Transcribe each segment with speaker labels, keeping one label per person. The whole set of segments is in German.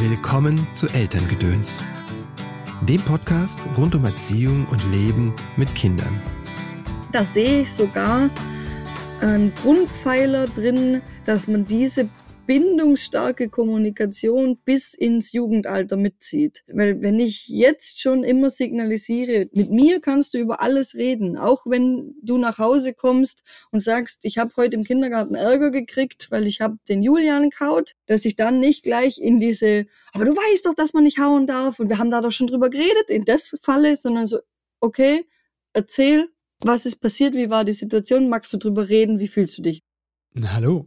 Speaker 1: Willkommen zu Elterngedöns, dem Podcast rund um Erziehung und Leben mit Kindern.
Speaker 2: Da sehe ich sogar einen Grundpfeiler drin, dass man diese bindungsstarke Kommunikation bis ins Jugendalter mitzieht. Weil wenn ich jetzt schon immer signalisiere, mit mir kannst du über alles reden, auch wenn du nach Hause kommst und sagst, ich habe heute im Kindergarten Ärger gekriegt, weil ich habe den Julian kaut, dass ich dann nicht gleich in diese, aber du weißt doch, dass man nicht hauen darf und wir haben da doch schon drüber geredet, in das Falle, sondern so, okay, erzähl, was ist passiert, wie war die Situation, magst du drüber reden, wie fühlst du dich?
Speaker 3: Hallo,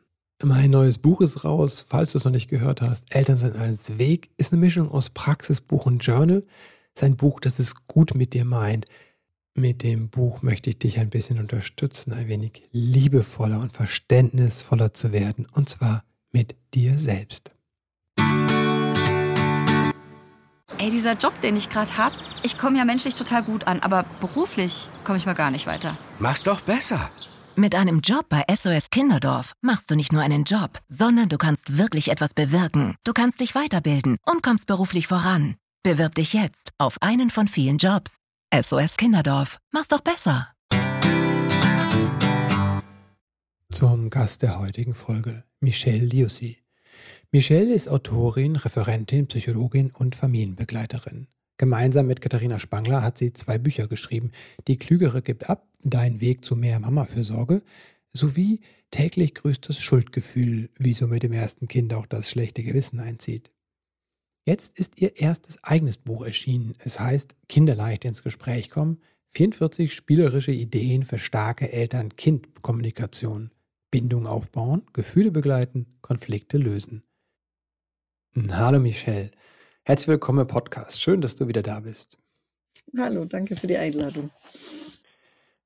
Speaker 3: Mein neues Buch ist raus, falls du es noch nicht gehört hast. Elternsein als Weg ist eine Mischung aus Praxisbuch und Journal. Sein Buch, das es gut mit dir meint. Mit dem Buch möchte ich dich ein bisschen unterstützen, ein wenig liebevoller und verständnisvoller zu werden. Und zwar mit dir selbst.
Speaker 4: Ey, dieser Job, den ich gerade habe, ich komme ja menschlich total gut an, aber beruflich komme ich mal gar nicht weiter.
Speaker 5: Mach's doch besser.
Speaker 6: Mit einem Job bei SOS Kinderdorf machst du nicht nur einen Job, sondern du kannst wirklich etwas bewirken. Du kannst dich weiterbilden und kommst beruflich voran. Bewirb dich jetzt auf einen von vielen Jobs. SOS Kinderdorf. Mach's doch besser.
Speaker 3: Zum Gast der heutigen Folge, Michelle Liussi. Michelle ist Autorin, Referentin, Psychologin und Familienbegleiterin. Gemeinsam mit Katharina Spangler hat sie zwei Bücher geschrieben. Die Klügere gibt ab, Dein Weg zu mehr Mama-Fürsorge sowie täglich grüßt das Schuldgefühl, wie so mit dem ersten Kind auch das schlechte Gewissen einzieht. Jetzt ist ihr erstes eigenes Buch erschienen. Es heißt Kinderleicht ins Gespräch kommen. 44 spielerische Ideen für starke Eltern-Kind-Kommunikation. Bindung aufbauen, Gefühle begleiten, Konflikte lösen. Hallo Michelle. Herzlich willkommen im Podcast. Schön, dass du wieder da bist.
Speaker 2: Hallo, danke für die Einladung.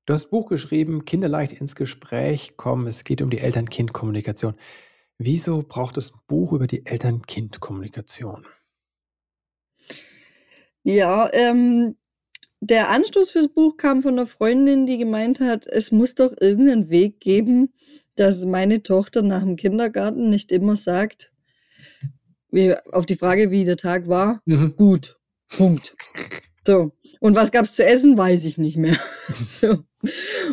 Speaker 3: Du hast Buch geschrieben, Kinderleicht ins Gespräch kommen. Es geht um die Eltern-Kind-Kommunikation. Wieso braucht es ein Buch über die Eltern-Kind-Kommunikation?
Speaker 2: Ja, ähm, der Anstoß fürs Buch kam von einer Freundin, die gemeint hat, es muss doch irgendeinen Weg geben, dass meine Tochter nach dem Kindergarten nicht immer sagt, auf die Frage, wie der Tag war, mhm. gut. Punkt. So. Und was gab es zu essen, weiß ich nicht mehr. so.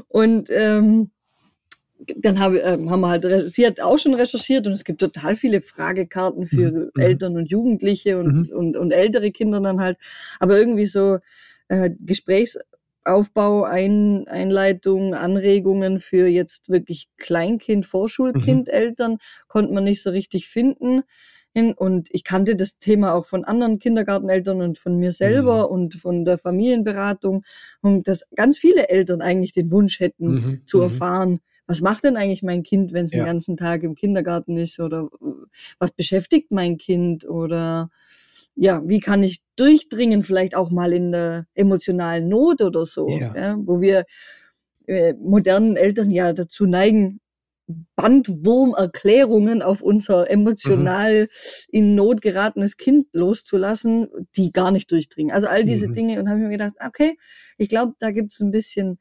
Speaker 2: Und ähm, dann hab, äh, haben wir halt, sie hat auch schon recherchiert und es gibt total viele Fragekarten für mhm. mhm. Eltern und Jugendliche und, mhm. und, und ältere Kinder dann halt. Aber irgendwie so äh, Gesprächsaufbau, Ein, Einleitung, Anregungen für jetzt wirklich Kleinkind, Vorschulkind, mhm. Eltern konnte man nicht so richtig finden. Und ich kannte das Thema auch von anderen Kindergarteneltern und von mir selber mhm. und von der Familienberatung. Und dass ganz viele Eltern eigentlich den Wunsch hätten mhm. zu mhm. erfahren, was macht denn eigentlich mein Kind, wenn es ja. den ganzen Tag im Kindergarten ist? Oder was beschäftigt mein Kind? Oder ja, wie kann ich durchdringen, vielleicht auch mal in der emotionalen Not oder so, ja. Ja, wo wir äh, modernen Eltern ja dazu neigen, Bandwurmerklärungen auf unser emotional mhm. in Not geratenes Kind loszulassen, die gar nicht durchdringen. Also all diese mhm. Dinge und habe ich mir gedacht, okay, ich glaube, da gibt es ein bisschen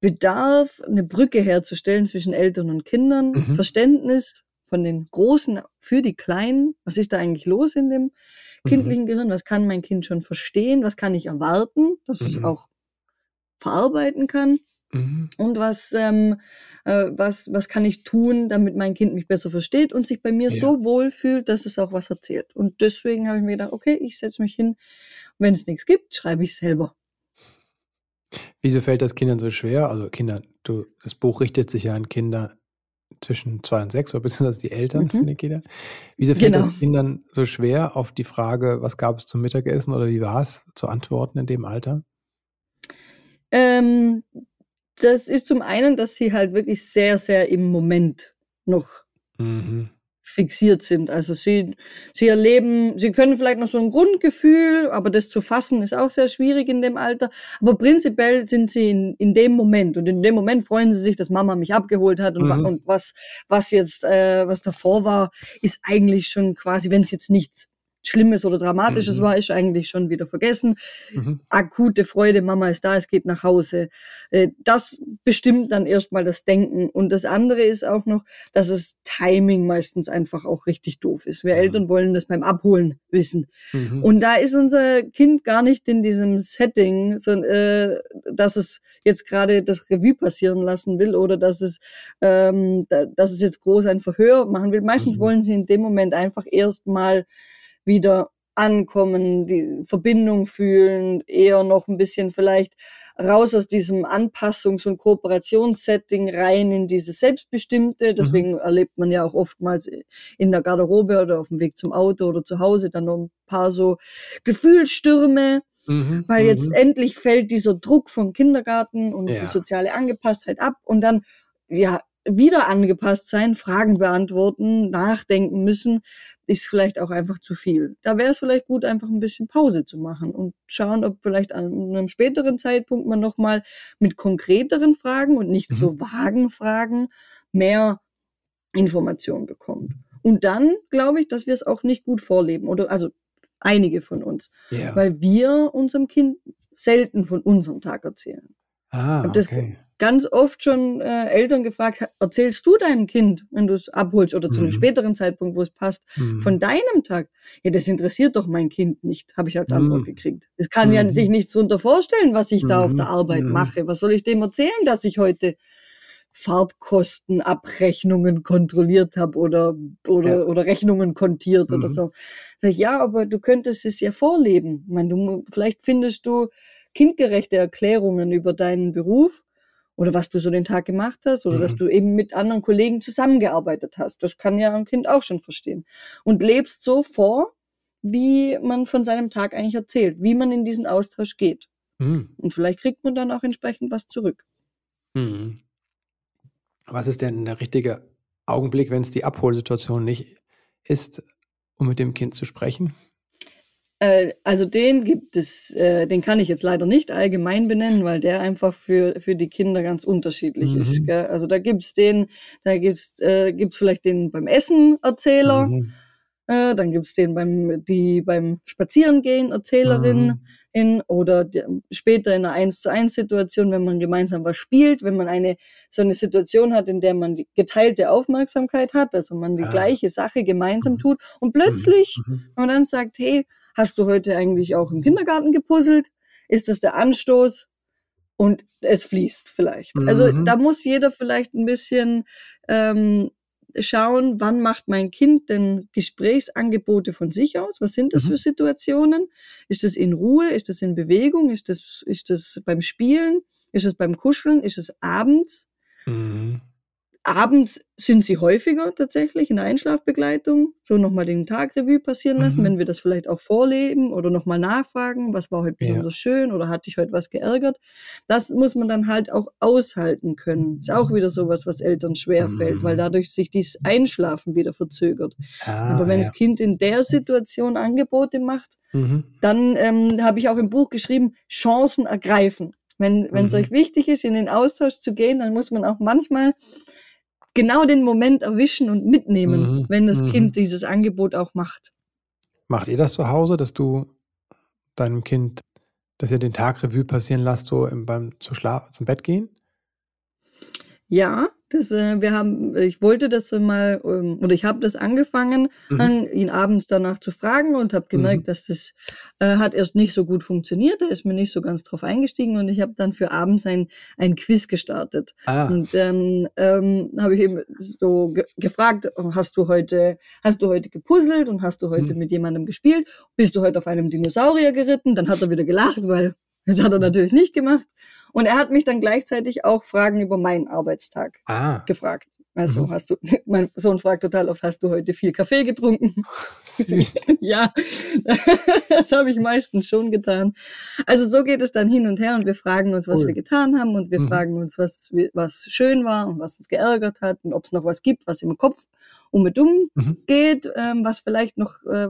Speaker 2: Bedarf, eine Brücke herzustellen zwischen Eltern und Kindern, mhm. Verständnis von den Großen für die Kleinen. Was ist da eigentlich los in dem mhm. kindlichen Gehirn? Was kann mein Kind schon verstehen? Was kann ich erwarten, dass ich mhm. auch verarbeiten kann? Mhm. Und was, ähm, äh, was, was kann ich tun, damit mein Kind mich besser versteht und sich bei mir ja. so wohl fühlt, dass es auch was erzählt. Und deswegen habe ich mir gedacht, okay, ich setze mich hin. Wenn es nichts gibt, schreibe ich selber.
Speaker 3: Wieso fällt das Kindern so schwer? Also Kinder, du, das Buch richtet sich ja an Kinder zwischen zwei und sechs, oder beziehungsweise die Eltern mhm. von den Kindern. Wieso fällt genau. das Kindern so schwer, auf die Frage, was gab es zum Mittagessen oder wie war es, zu antworten in dem Alter?
Speaker 2: Ähm, das ist zum einen, dass sie halt wirklich sehr, sehr im Moment noch mhm. fixiert sind. Also sie, sie erleben, sie können vielleicht noch so ein Grundgefühl, aber das zu fassen ist auch sehr schwierig in dem Alter. Aber prinzipiell sind sie in, in dem Moment und in dem Moment freuen sie sich, dass Mama mich abgeholt hat und,
Speaker 3: Mhm.
Speaker 2: und was, was jetzt, äh, was davor war, ist eigentlich schon quasi, wenn es jetzt nichts Schlimmes oder Dramatisches
Speaker 3: Mhm.
Speaker 2: war, ist eigentlich schon wieder vergessen
Speaker 3: Mhm.
Speaker 2: akute Freude, Mama ist da, es geht nach Hause. Äh, Das bestimmt dann erstmal das Denken. Und das andere ist auch noch, dass das Timing meistens einfach auch richtig doof ist. Wir
Speaker 3: Mhm.
Speaker 2: Eltern wollen das beim Abholen wissen.
Speaker 3: Mhm.
Speaker 2: Und da ist unser Kind gar nicht in diesem Setting, äh, dass es jetzt gerade das Revue passieren lassen will oder dass es, ähm, da, dass es jetzt groß ein Verhör machen will. Meistens
Speaker 3: Mhm.
Speaker 2: wollen sie in dem Moment einfach erstmal wieder ankommen, die Verbindung fühlen, eher noch ein bisschen vielleicht raus aus diesem Anpassungs- und Kooperationssetting rein in dieses Selbstbestimmte. Deswegen erlebt man ja auch oftmals in der Garderobe oder auf dem Weg zum Auto oder zu Hause dann noch ein paar so Gefühlsstürme,
Speaker 3: Mhm.
Speaker 2: weil
Speaker 3: Mhm.
Speaker 2: jetzt endlich fällt dieser Druck vom Kindergarten und
Speaker 3: Ja.
Speaker 2: die soziale Angepasstheit ab und dann, ja, wieder angepasst sein, Fragen beantworten, nachdenken müssen, ist vielleicht auch einfach zu viel. Da wäre es vielleicht gut, einfach ein bisschen Pause zu machen und schauen, ob vielleicht an einem späteren Zeitpunkt man nochmal mit konkreteren Fragen und nicht
Speaker 3: Mhm.
Speaker 2: so vagen Fragen mehr Informationen bekommt. Und dann glaube ich, dass wir es auch nicht gut vorleben oder also einige von uns,
Speaker 3: Ja.
Speaker 2: weil wir unserem Kind selten von unserem Tag erzählen.
Speaker 3: ah, okay.
Speaker 2: Ganz oft schon äh, Eltern gefragt, "Ha- erzählst du deinem Kind, wenn du es abholst oder zu einem
Speaker 3: Mhm.
Speaker 2: späteren Zeitpunkt, wo es passt,
Speaker 3: Mhm.
Speaker 2: von deinem Tag? Ja, das interessiert doch mein Kind nicht, habe ich als Antwort
Speaker 3: Mhm.
Speaker 2: gekriegt. Es kann ja
Speaker 3: Mhm.
Speaker 2: sich nichts darunter vorstellen, was ich da auf
Speaker 3: Mhm.
Speaker 2: der Arbeit
Speaker 3: Mhm.
Speaker 2: mache. Was soll ich dem erzählen, dass ich heute Fahrtkostenabrechnungen kontrolliert habe oder, oder,
Speaker 3: Ja.
Speaker 2: oder Rechnungen kontiert oder
Speaker 3: Mhm.
Speaker 2: so. Sag ich, ja, aber du könntest es ja vorleben. Ich meine, du, vielleicht findest du kindgerechte Erklärungen über deinen Beruf oder was du so den Tag gemacht hast oder dass
Speaker 3: Mhm.
Speaker 2: du eben mit anderen Kollegen zusammengearbeitet hast. Das kann ja ein Kind auch schon verstehen. Und lebst so vor, wie man von seinem Tag eigentlich erzählt, wie man in diesen Austausch geht.
Speaker 3: Mhm.
Speaker 2: Und vielleicht kriegt man dann auch entsprechend was zurück.
Speaker 3: Mhm. Was ist denn der richtige Augenblick, wenn es die Abholsituation nicht ist, um mit dem Kind zu sprechen?
Speaker 2: Äh, also den gibt es, äh, den kann ich jetzt leider nicht allgemein benennen, weil der einfach für, für die Kinder ganz unterschiedlich
Speaker 3: Mhm.
Speaker 2: ist. Gell? Also da gibt's den, da gibt's, äh, gibt's vielleicht den beim Essen Erzähler,
Speaker 3: Mhm.
Speaker 2: äh, dann gibt's den beim, die beim Spazierengehen Erzählerin
Speaker 3: Mhm.
Speaker 2: in oder die, später in einer 1 zu 1 Situation, wenn man gemeinsam was spielt, wenn man eine, so eine Situation hat, in der man die geteilte Aufmerksamkeit hat, also man die
Speaker 3: Ah.
Speaker 2: gleiche Sache gemeinsam
Speaker 3: Mhm.
Speaker 2: tut und plötzlich
Speaker 3: Mhm.
Speaker 2: und dann sagt, hey, hast du heute eigentlich auch im Kindergarten gepuzzelt? Ist das der Anstoß? Und es fließt vielleicht. Also
Speaker 3: Mhm.
Speaker 2: da muss jeder vielleicht ein bisschen ähm, schauen, wann macht mein Kind denn Gesprächsangebote von sich aus? Was sind das
Speaker 3: Mhm.
Speaker 2: für Situationen? Ist das in Ruhe? Ist das in Bewegung? Ist das, ist das beim Spielen? Ist es beim Kuscheln? Ist es abends?
Speaker 3: Mhm.
Speaker 2: Abends sind sie häufiger tatsächlich in der Einschlafbegleitung. So nochmal den Tag Revue passieren lassen,
Speaker 3: Mhm.
Speaker 2: wenn wir das vielleicht auch vorleben oder nochmal nachfragen, was war heute
Speaker 3: Ja.
Speaker 2: besonders schön oder hat dich heute was geärgert. Das muss man dann halt auch aushalten können. Ist auch wieder sowas, was Eltern schwerfällt,
Speaker 3: Mhm.
Speaker 2: weil dadurch sich dieses Einschlafen wieder verzögert.
Speaker 3: Ah,
Speaker 2: Aber wenn
Speaker 3: ja.
Speaker 2: das Kind in der Situation Angebote macht,
Speaker 3: Mhm.
Speaker 2: dann ähm, habe ich auch im Buch geschrieben, Chancen ergreifen. Wenn wenn es
Speaker 3: Mhm.
Speaker 2: euch wichtig ist, in den Austausch zu gehen, dann muss man auch manchmal genau den Moment erwischen und mitnehmen,
Speaker 3: Mhm.
Speaker 2: wenn das
Speaker 3: Mhm.
Speaker 2: Kind dieses Angebot auch macht.
Speaker 3: Macht ihr das zu Hause, dass du deinem Kind, dass ihr den Tag Revue passieren lasst, so im, beim zu Schla zum Bett gehen?
Speaker 2: Ja, das, äh, wir haben, ich wollte das mal, ähm, oder ich habe das angefangen,
Speaker 3: Mhm.
Speaker 2: an, ihn abends danach zu fragen und habe gemerkt,
Speaker 3: Mhm.
Speaker 2: dass das äh, hat erst nicht so gut funktioniert. Er ist mir nicht so ganz drauf eingestiegen und ich habe dann für abends ein, ein Quiz gestartet.
Speaker 3: Ah,
Speaker 2: Und dann ähm, habe ich eben so ge gefragt, hast du heute, hast du heute gepuzzelt und hast du heute
Speaker 3: Mhm.
Speaker 2: mit jemandem gespielt? Bist du heute auf einem Dinosaurier geritten? Dann hat er wieder gelacht, weil das hat er natürlich nicht gemacht. Und er hat mich dann gleichzeitig auch Fragen über meinen Arbeitstag
Speaker 3: ah.
Speaker 2: gefragt. Also
Speaker 3: Mhm.
Speaker 2: hast du, mein Sohn fragt total oft, hast du heute viel Kaffee getrunken?
Speaker 3: Süß.
Speaker 2: ja, das habe ich meistens schon getan. Also so geht es dann hin und her und wir fragen uns, was
Speaker 3: Cool.
Speaker 2: wir getan haben und wir
Speaker 3: Mhm.
Speaker 2: fragen uns, was, was schön war und was uns geärgert hat und ob es noch was gibt, was im Kopf um und um
Speaker 3: Mhm.
Speaker 2: geht, ähm, was vielleicht noch äh,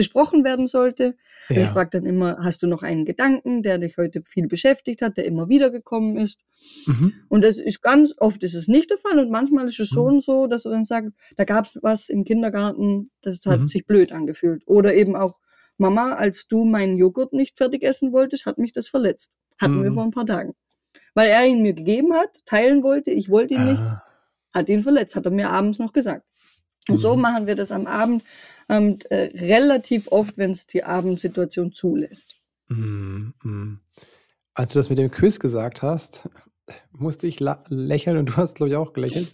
Speaker 2: besprochen werden sollte. Also Ich
Speaker 3: Ja.
Speaker 2: frage dann immer, hast du noch einen Gedanken, der dich heute viel beschäftigt hat, der immer wieder gekommen ist?
Speaker 3: Mhm.
Speaker 2: Und das ist ganz oft ist es nicht der Fall und manchmal ist es so
Speaker 3: Mhm.
Speaker 2: und so, dass er dann sagt, da gab es was im Kindergarten, das hat
Speaker 3: Mhm.
Speaker 2: sich blöd angefühlt. Oder eben auch, Mama, als du meinen Joghurt nicht fertig essen wolltest, hat mich das verletzt. Hatten wir
Speaker 3: Mhm.
Speaker 2: vor ein paar Tagen. Weil er ihn mir gegeben hat, teilen wollte, ich wollte ihn nicht,
Speaker 3: Ah.
Speaker 2: hat ihn verletzt, hat er mir abends noch gesagt. Und so
Speaker 3: Mhm.
Speaker 2: machen wir das am Abend ähm, äh, relativ oft, wenn es die Abendsituation zulässt.
Speaker 3: Mm, mm. Als du das mit dem Quiz gesagt hast, musste ich la- lächeln und du hast, glaube ich, auch gelächelt,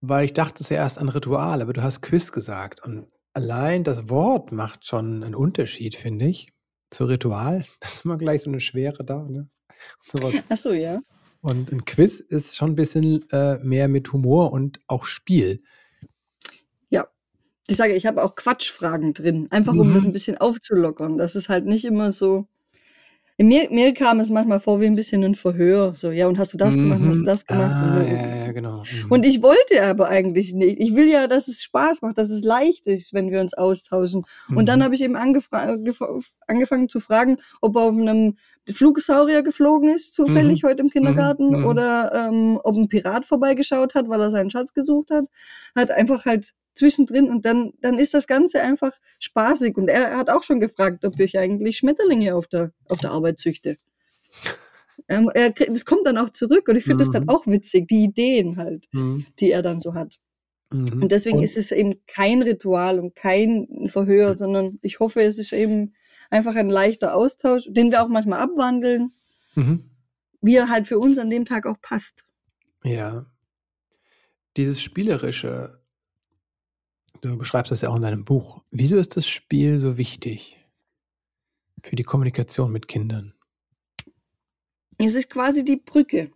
Speaker 3: weil ich dachte es ja erst an Ritual, aber du hast Quiz gesagt und allein das Wort macht schon einen Unterschied, finde ich, zu Ritual. Das ist immer gleich so eine Schwere da, ne? Sowas.
Speaker 2: Ach so, ja.
Speaker 3: Und ein Quiz ist schon ein bisschen äh, mehr mit Humor und auch Spiel.
Speaker 2: Ich sage, ich habe auch Quatschfragen drin, einfach um
Speaker 3: Mhm.
Speaker 2: das ein bisschen aufzulockern. Das ist halt nicht immer so. Mir, mir kam es manchmal vor wie ein bisschen ein Verhör. So, ja, und hast du das gemacht, und hast du
Speaker 3: Mhm.
Speaker 2: das gemacht?
Speaker 3: Ah, ja, ja, genau. Mhm.
Speaker 2: und ich wollte aber eigentlich nicht. Ich will ja, dass es Spaß macht, dass es leicht ist, wenn wir uns austauschen. Und dann
Speaker 3: Mhm.
Speaker 2: habe ich eben angefangen zu fragen, ob er auf einem Flugsaurier geflogen ist, zufällig heute im Kindergarten,
Speaker 3: Mhm.
Speaker 2: oder ähm, ob ein Pirat vorbeigeschaut hat, weil er seinen Schatz gesucht hat. Hat einfach halt zwischendrin und dann, dann ist das Ganze einfach spaßig. Und er hat auch schon gefragt, ob ich eigentlich Schmetterlinge auf der, auf der Arbeit züchte. Ähm, er, das kommt dann auch zurück und ich finde das dann
Speaker 3: Mhm.
Speaker 2: auch witzig, die Ideen halt,
Speaker 3: Mhm.
Speaker 2: die er dann so hat.
Speaker 3: Mhm.
Speaker 2: Und deswegen
Speaker 3: Und-
Speaker 2: ist es eben kein Ritual und kein Verhör, sondern ich hoffe, es ist eben einfach ein leichter Austausch, den wir auch manchmal abwandeln,
Speaker 3: Mhm.
Speaker 2: wie er halt für uns an dem Tag auch passt.
Speaker 3: Ja. Dieses Spielerische, du beschreibst das ja auch in deinem Buch. Wieso ist das Spiel so wichtig für die Kommunikation mit Kindern?
Speaker 2: Es ist quasi die Brücke.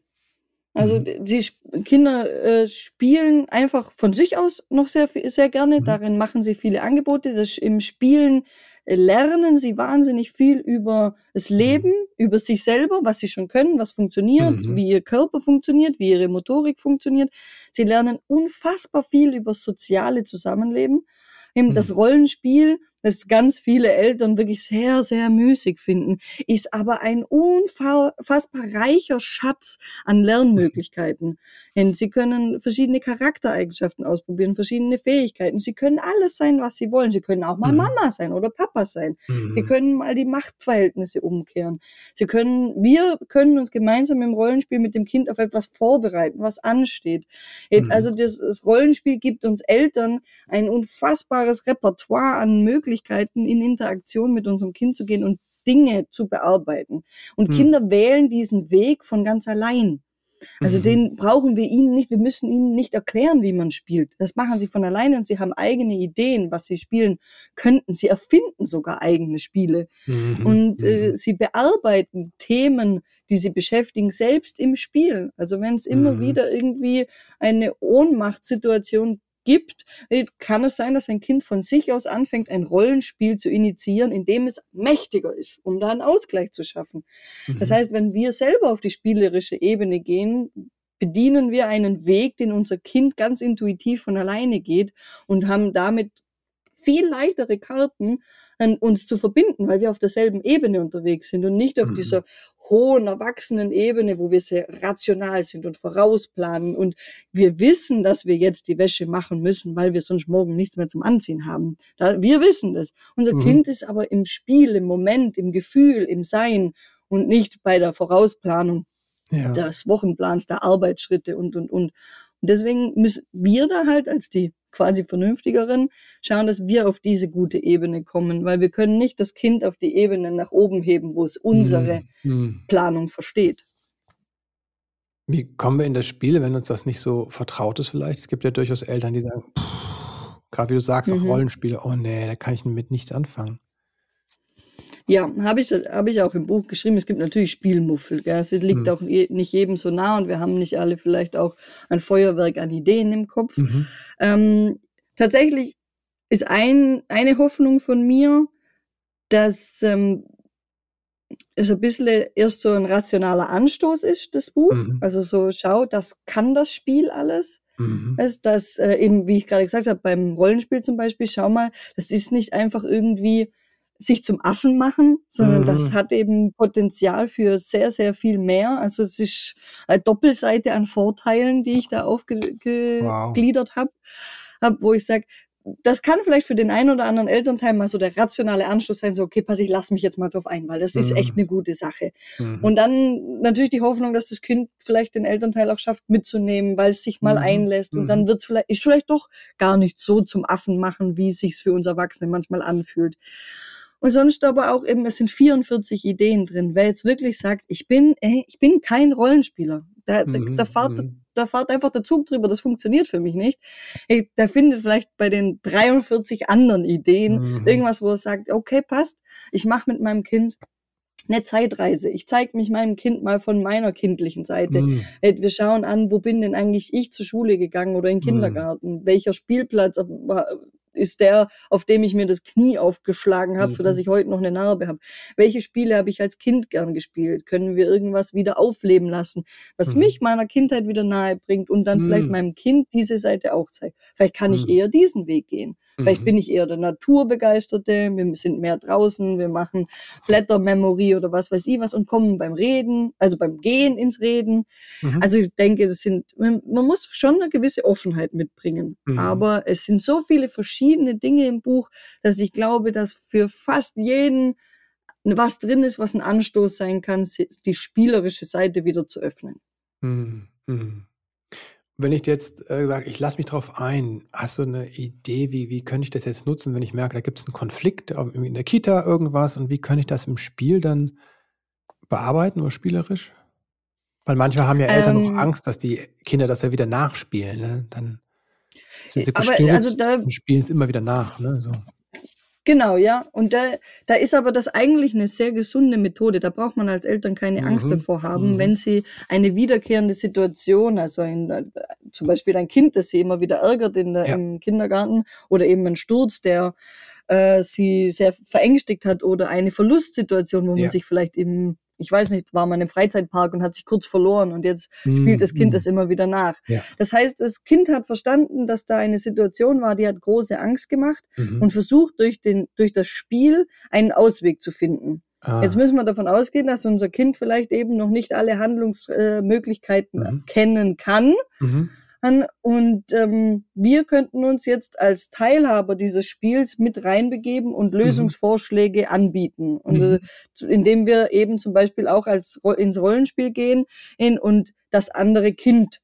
Speaker 2: Also
Speaker 3: Mhm.
Speaker 2: die Kinder äh, spielen einfach von sich aus noch sehr, sehr gerne.
Speaker 3: Mhm.
Speaker 2: Darin machen sie viele Angebote. Das, Im Spielen lernen sie wahnsinnig viel über das Leben, über sich selber, was sie schon können, was funktioniert,
Speaker 3: Mhm.
Speaker 2: wie ihr Körper funktioniert, wie ihre Motorik funktioniert. Sie lernen unfassbar viel über das soziale Zusammenleben. Eben das
Speaker 3: Mhm.
Speaker 2: Rollenspiel, das ganz viele Eltern wirklich sehr, sehr müßig finden, ist aber ein unfassbar reicher Schatz an Lernmöglichkeiten. Denn sie können verschiedene Charaktereigenschaften ausprobieren, verschiedene Fähigkeiten. Sie können alles sein, was sie wollen. Sie können auch mal
Speaker 3: Mhm.
Speaker 2: Mama sein oder Papa sein. Sie
Speaker 3: Mhm.
Speaker 2: können mal die Machtverhältnisse umkehren. Sie können, wir können uns gemeinsam im Rollenspiel mit dem Kind auf etwas vorbereiten, was ansteht.
Speaker 3: Mhm.
Speaker 2: Also das, das Rollenspiel gibt uns Eltern ein unfassbares Repertoire an Möglichkeiten, in Interaktion mit unserem Kind zu gehen und Dinge zu bearbeiten. Und
Speaker 3: Mhm.
Speaker 2: Kinder wählen diesen Weg von ganz allein. Also
Speaker 3: Mhm.
Speaker 2: den brauchen wir ihnen nicht, wir müssen ihnen nicht erklären, wie man spielt. Das machen sie von alleine und sie haben eigene Ideen, was sie spielen könnten. Sie erfinden sogar eigene Spiele
Speaker 3: Mhm.
Speaker 2: und äh,
Speaker 3: Mhm.
Speaker 2: sie bearbeiten Themen, die sie beschäftigen, selbst im Spiel. Also wenn es immer
Speaker 3: Mhm.
Speaker 2: wieder irgendwie eine Ohnmachtssituation gibt, äh, kann es sein, dass ein Kind von sich aus anfängt, ein Rollenspiel zu initiieren, in dem es mächtiger ist, um da einen Ausgleich zu schaffen. Das
Speaker 3: Mhm.
Speaker 2: heißt, wenn wir selber auf die spielerische Ebene gehen, bedienen wir einen Weg, den unser Kind ganz intuitiv von alleine geht und haben damit viel leichtere Karten, an uns zu verbinden, weil wir auf derselben Ebene unterwegs sind und nicht auf
Speaker 3: Mhm.
Speaker 2: dieser hohen, erwachsenen Ebene, wo wir sehr rational sind und vorausplanen und wir wissen, dass wir jetzt die Wäsche machen müssen, weil wir sonst morgen nichts mehr zum Anziehen haben. Da, wir wissen das. Unser
Speaker 3: Mhm.
Speaker 2: Kind ist aber im Spiel, im Moment, im Gefühl, im Sein und nicht bei der Vorausplanung
Speaker 3: Ja.
Speaker 2: des Wochenplans, der Arbeitsschritte und, und, und. Deswegen müssen wir da halt als die quasi vernünftigeren schauen, dass wir auf diese gute Ebene kommen, weil wir können nicht das Kind auf die Ebene nach oben heben, wo es unsere
Speaker 3: Mhm.
Speaker 2: Planung versteht.
Speaker 3: Wie kommen wir in das Spiel, wenn uns das nicht so vertraut ist vielleicht? Es gibt ja durchaus Eltern, die sagen, pff, gerade wie du sagst, auch
Speaker 2: Mhm.
Speaker 3: Rollenspiele, oh nee, da kann ich mit nichts anfangen.
Speaker 2: Ja, habe ich, hab ich auch im Buch geschrieben. Es gibt natürlich Spielmuffel. Gell? Es liegt
Speaker 3: Mhm.
Speaker 2: auch nicht jedem so nah und wir haben nicht alle vielleicht auch ein Feuerwerk an Ideen im Kopf.
Speaker 3: Mhm.
Speaker 2: Ähm, tatsächlich ist ein, eine Hoffnung von mir, dass ähm, es ein bisschen erst so ein rationaler Anstoß ist, das Buch.
Speaker 3: Mhm.
Speaker 2: Also so, schau, das kann das Spiel alles.
Speaker 3: Mhm.
Speaker 2: Weißt, dass äh, eben, wie ich gerade gesagt habe, beim Rollenspiel zum Beispiel, schau mal, das ist nicht einfach irgendwie sich zum Affen machen, sondern
Speaker 3: Mhm.
Speaker 2: das hat eben Potenzial für sehr, sehr viel mehr. Also es ist eine Doppelseite an Vorteilen, die ich da
Speaker 3: Wow.
Speaker 2: aufgegliedert habe, hab, wo ich sage, das kann vielleicht für den einen oder anderen Elternteil mal so der rationale Anschluss sein, so, okay, pass, ich lass mich jetzt mal drauf ein, weil das ist
Speaker 3: Mhm.
Speaker 2: echt eine gute Sache.
Speaker 3: Mhm.
Speaker 2: Und dann natürlich die Hoffnung, dass das Kind vielleicht den Elternteil auch schafft mitzunehmen, weil es sich mal
Speaker 3: Mhm.
Speaker 2: einlässt und
Speaker 3: Mhm.
Speaker 2: dann wird's vielleicht, ist vielleicht doch gar nicht so zum Affen machen, wie es sich für uns Erwachsene manchmal anfühlt. Und sonst aber auch eben, es sind 44 Ideen drin. Wer jetzt wirklich sagt, ich bin, ey, ich bin kein Rollenspieler, da, da,
Speaker 3: Mhm,
Speaker 2: da, fahrt,
Speaker 3: mhm.
Speaker 2: da fahrt einfach der Zug drüber, das funktioniert für mich nicht. Ey, der findet vielleicht bei den 43 anderen Ideen
Speaker 3: Mhm.
Speaker 2: irgendwas, wo er sagt, okay, passt, ich mache mit meinem Kind eine Zeitreise. Ich zeige mich meinem Kind mal von meiner kindlichen Seite. Äh, Wir schauen an, wo bin denn eigentlich ich zur Schule gegangen oder in den
Speaker 3: Mhm.
Speaker 2: Kindergarten? Welcher Spielplatz auf- war- ist der, auf dem ich mir das Knie aufgeschlagen habe,
Speaker 3: Mhm.
Speaker 2: sodass ich heute noch eine Narbe habe? Welche Spiele habe ich als Kind gern gespielt? Können wir irgendwas wieder aufleben lassen, was
Speaker 3: Mhm.
Speaker 2: mich meiner Kindheit wieder nahe bringt und dann vielleicht
Speaker 3: Mhm.
Speaker 2: meinem Kind diese Seite auch zeigt? Vielleicht kann ich
Speaker 3: Mhm.
Speaker 2: eher diesen Weg gehen. Vielleicht
Speaker 3: Mhm.
Speaker 2: bin ich eher der Naturbegeisterte, wir sind mehr draußen, wir machen Blättermemory oder was weiß ich was und kommen beim Reden, also beim Gehen ins Reden.
Speaker 3: Mhm.
Speaker 2: Also ich denke, das sind, man, man muss schon eine gewisse Offenheit mitbringen.
Speaker 3: Mhm.
Speaker 2: Aber es sind so viele verschiedene Dinge im Buch, dass ich glaube, dass für fast jeden was drin ist, was ein Anstoß sein kann, die spielerische Seite wieder zu öffnen.
Speaker 3: Mhm. Wenn ich jetzt äh, sage, ich lasse mich drauf ein, hast du eine Idee, wie, wie könnte ich das jetzt nutzen, wenn ich merke, da gibt es einen Konflikt ähm, in der Kita irgendwas und wie könnte ich das im Spiel dann bearbeiten oder spielerisch? Weil manchmal haben ja Eltern auch
Speaker 2: Ähm,
Speaker 3: Angst, dass die Kinder das ja wieder nachspielen. Ne? Dann sind sie gestürzt
Speaker 2: also da,
Speaker 3: und spielen es immer wieder nach. Ne? So.
Speaker 2: Genau, ja. Und da, da ist aber das eigentlich eine sehr gesunde Methode. Da braucht man als Eltern keine Angst
Speaker 3: Mhm.
Speaker 2: davor haben,
Speaker 3: Mhm.
Speaker 2: wenn sie eine wiederkehrende Situation, also ein, äh, zum Beispiel ein Kind, das sie immer wieder ärgert in der,
Speaker 3: Ja.
Speaker 2: im Kindergarten oder eben ein Sturz, der äh, sie sehr verängstigt hat oder eine Verlustsituation, wo
Speaker 3: Ja.
Speaker 2: man sich vielleicht im, ich weiß nicht, war man im Freizeitpark und hat sich kurz verloren und jetzt
Speaker 3: Mhm.
Speaker 2: spielt das Kind
Speaker 3: Mhm.
Speaker 2: das immer wieder nach.
Speaker 3: Ja.
Speaker 2: Das heißt, das Kind hat verstanden, dass da eine Situation war, die hat große Angst gemacht
Speaker 3: Mhm.
Speaker 2: und versucht durch, den, durch das Spiel einen Ausweg zu finden.
Speaker 3: Ah.
Speaker 2: Jetzt müssen wir davon ausgehen, dass unser Kind vielleicht eben noch nicht alle Handlungsmöglichkeiten
Speaker 3: Mhm.
Speaker 2: kennen kann.
Speaker 3: Mhm.
Speaker 2: An- Und ähm, wir könnten uns jetzt als Teilhaber dieses Spiels mit reinbegeben und Lösungsvorschläge anbieten. Und
Speaker 3: Mhm.
Speaker 2: äh, indem wir eben zum Beispiel auch als ins Rollenspiel gehen in, und das andere Kind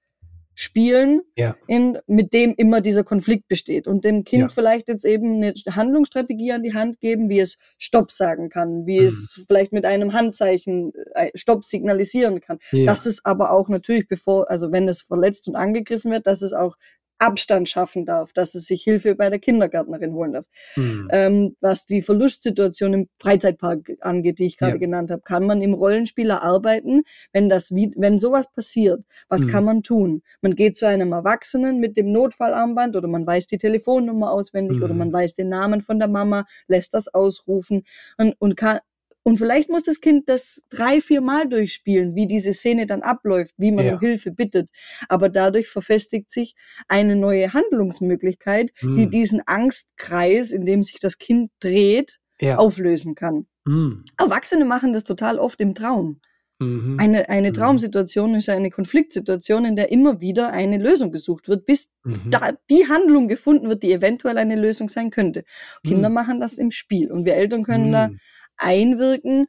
Speaker 2: spielen,
Speaker 3: Ja.
Speaker 2: in, mit dem immer dieser Konflikt besteht. Und dem Kind
Speaker 3: Ja.
Speaker 2: vielleicht jetzt eben eine Handlungsstrategie an die Hand geben, wie es Stopp sagen kann, wie
Speaker 3: Mhm.
Speaker 2: es vielleicht mit einem Handzeichen äh, Stopp signalisieren kann.
Speaker 3: Ja.
Speaker 2: Dass es aber auch natürlich, bevor, also wenn es verletzt und angegriffen wird, dass es auch Abstand schaffen darf, dass es sich Hilfe bei der Kindergärtnerin holen darf.
Speaker 3: Mhm.
Speaker 2: Ähm, was die Verlustsituation im Freizeitpark angeht, die ich gerade
Speaker 3: Ja.
Speaker 2: genannt habe, kann man im Rollenspiel erarbeiten, wenn das wenn sowas passiert, was
Speaker 3: Mhm.
Speaker 2: kann man tun? Man geht zu einem Erwachsenen mit dem Notfallarmband oder man weiß die Telefonnummer auswendig oder
Speaker 3: Mhm.
Speaker 2: man weiß den Namen von der Mama, lässt das ausrufen und, und kann und vielleicht muss das Kind das drei, vier Mal durchspielen, wie diese Szene dann abläuft, wie man
Speaker 3: Ja.
Speaker 2: um Hilfe bittet. Aber dadurch verfestigt sich eine neue Handlungsmöglichkeit, die
Speaker 3: Mhm.
Speaker 2: diesen Angstkreis, in dem sich das Kind dreht,
Speaker 3: Ja.
Speaker 2: auflösen kann.
Speaker 3: Mhm.
Speaker 2: Erwachsene machen das total oft im Traum.
Speaker 3: Mhm.
Speaker 2: Eine, eine
Speaker 3: Mhm.
Speaker 2: Traumsituation ist eine Konfliktsituation, in der immer wieder eine Lösung gesucht wird, bis
Speaker 3: Mhm.
Speaker 2: da die Handlung gefunden wird, die eventuell eine Lösung sein könnte. Kinder
Speaker 3: Mhm.
Speaker 2: machen das im Spiel und wir Eltern können da
Speaker 3: Mhm.
Speaker 2: Einwirken,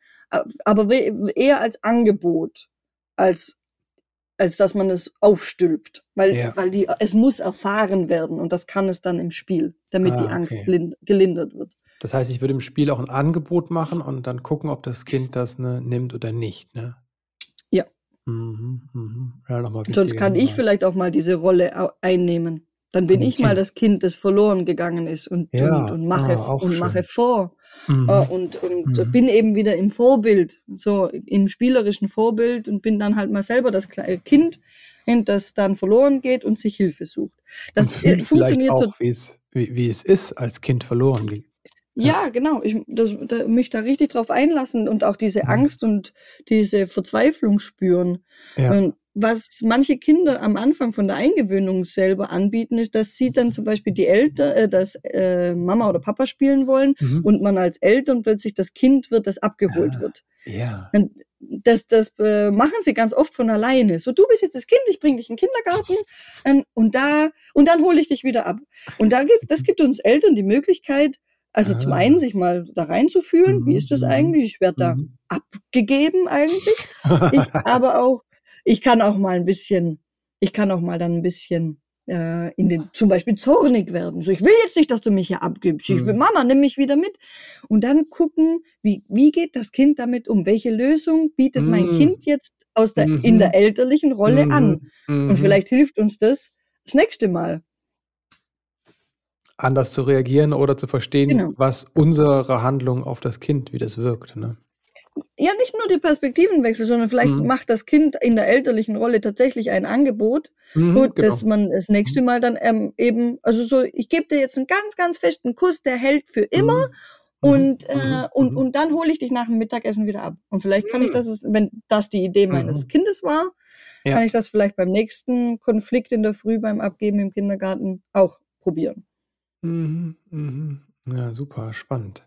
Speaker 2: aber eher als Angebot, als, als dass man es aufstülpt. Weil,
Speaker 3: Ja.
Speaker 2: weil die, es muss erfahren werden und das kann es dann im Spiel, damit
Speaker 3: Ah,
Speaker 2: die Angst
Speaker 3: okay.
Speaker 2: lind- gelindert wird.
Speaker 3: Das heißt, ich würde im Spiel auch ein Angebot machen und dann gucken, ob das Kind das ne, nimmt oder nicht. Ne?
Speaker 2: Ja.
Speaker 3: Mhm, mhm. Ja, nochmal
Speaker 2: Sonst kann ich
Speaker 3: Hinweis.
Speaker 2: vielleicht auch mal diese Rolle einnehmen. Dann bin ich mal
Speaker 3: Kind.
Speaker 2: das Kind, das verloren gegangen ist und,
Speaker 3: Ja,
Speaker 2: und, und mache,
Speaker 3: ah,
Speaker 2: und
Speaker 3: schön.
Speaker 2: mache vor mhm. äh, und, und mhm. bin eben wieder im Vorbild, so im spielerischen Vorbild und bin dann halt mal selber das Kind, das dann verloren geht und sich Hilfe sucht.
Speaker 3: Das und funktioniert auch, wie es, wie, wie es ist, als Kind verloren geht.
Speaker 2: Ja, genau. Ich das, da, mich da richtig drauf einlassen und auch diese mhm. Angst und diese Verzweiflung spüren. Ja. Und was manche Kinder am Anfang von der Eingewöhnung selber anbieten, ist, dass sie dann zum Beispiel die Eltern, äh, dass äh, Mama oder Papa spielen wollen mhm. und man als Eltern plötzlich das Kind wird, das abgeholt ah, wird.
Speaker 3: Ja.
Speaker 2: Und das, das äh, machen sie ganz oft von alleine. So, du bist jetzt das Kind, ich bringe dich in den Kindergarten ähm, und da und dann hole ich dich wieder ab. Und da gibt, das gibt uns Eltern die Möglichkeit, also ah. zum einen sich mal da reinzufühlen, mhm. wie ist das mhm. eigentlich? Ich werde da mhm. abgegeben eigentlich. ich, aber auch ich kann auch mal ein bisschen, ich kann auch mal dann ein bisschen äh, in den, zum Beispiel zornig werden. So, ich will jetzt nicht, dass du mich hier abgibst. Ich will, mhm. Mama, nimm mich wieder mit. Und dann gucken, wie, wie geht das Kind damit um? Welche Lösung bietet mhm. mein Kind jetzt aus der, mhm. in der elterlichen Rolle mhm. an? Und mhm. vielleicht hilft uns das das nächste Mal.
Speaker 3: Anders zu reagieren oder zu verstehen, genau. was unsere Handlung auf das Kind, wie das wirkt. Ne?
Speaker 2: Ja, nicht nur die Perspektivenwechsel, sondern vielleicht mhm. macht das Kind in der elterlichen Rolle tatsächlich ein Angebot, mhm, gut, genau. dass man das nächste Mal dann ähm, eben, also so, ich gebe dir jetzt einen ganz, ganz festen Kuss, der hält für immer. Mhm. Und, mhm. äh, und, mhm. und dann hole ich dich nach dem Mittagessen wieder ab. Und vielleicht kann ich das, wenn das die Idee meines Kindes war, ja. kann ich das vielleicht beim nächsten Konflikt in der Früh beim Abgeben im Kindergarten auch probieren.
Speaker 3: Ja, super, spannend.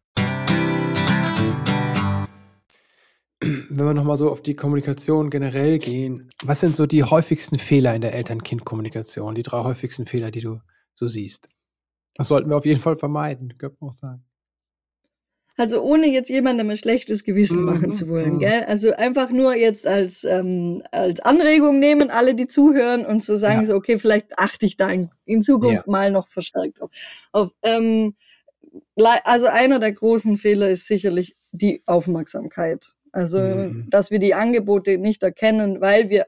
Speaker 3: Wenn wir nochmal so auf die Kommunikation generell gehen, was sind so die häufigsten Fehler in der Eltern-Kind-Kommunikation, die drei häufigsten Fehler, die du so siehst? Das sollten wir auf jeden Fall vermeiden, könnte man auch sagen.
Speaker 2: Also ohne jetzt jemandem ein schlechtes Gewissen mhm. machen zu wollen, mhm. gell? Also einfach nur jetzt als, ähm, als Anregung nehmen, alle, die zuhören und zu so sagen, ja. so, okay, vielleicht achte ich da in, in Zukunft ja. mal noch verstärkt auf. auf ähm, also einer der großen Fehler ist sicherlich die Aufmerksamkeit. Also, mhm. dass wir die Angebote nicht erkennen, weil wir,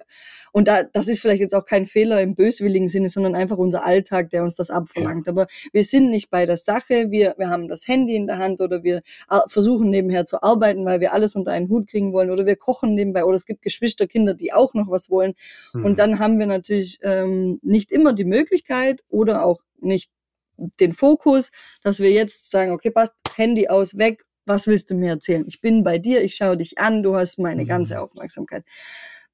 Speaker 2: und da, das ist vielleicht jetzt auch kein Fehler im böswilligen Sinne, sondern einfach unser Alltag, der uns das abverlangt. Ja. Aber wir sind nicht bei der Sache, wir, wir haben das Handy in der Hand oder wir versuchen nebenher zu arbeiten, weil wir alles unter einen Hut kriegen wollen oder wir kochen nebenbei oder es gibt Geschwisterkinder, die auch noch was wollen. Mhm. Und dann haben wir natürlich ähm, nicht immer die Möglichkeit oder auch nicht den Fokus, dass wir jetzt sagen, okay, passt, Handy aus, weg was willst du mir erzählen? Ich bin bei dir, ich schaue dich an, du hast meine ganze mhm. Aufmerksamkeit.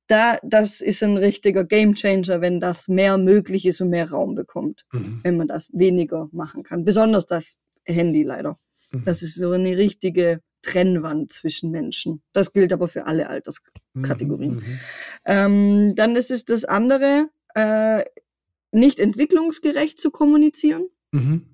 Speaker 2: Da, das ist ein richtiger Gamechanger, wenn das mehr möglich ist und mehr Raum bekommt, mhm. wenn man das weniger machen kann. Besonders das Handy leider. Mhm. Das ist so eine richtige Trennwand zwischen Menschen. Das gilt aber für alle Alterskategorien. Mhm. mhm. Ähm, dann ist es das andere, äh, nicht entwicklungsgerecht zu kommunizieren. Mhm.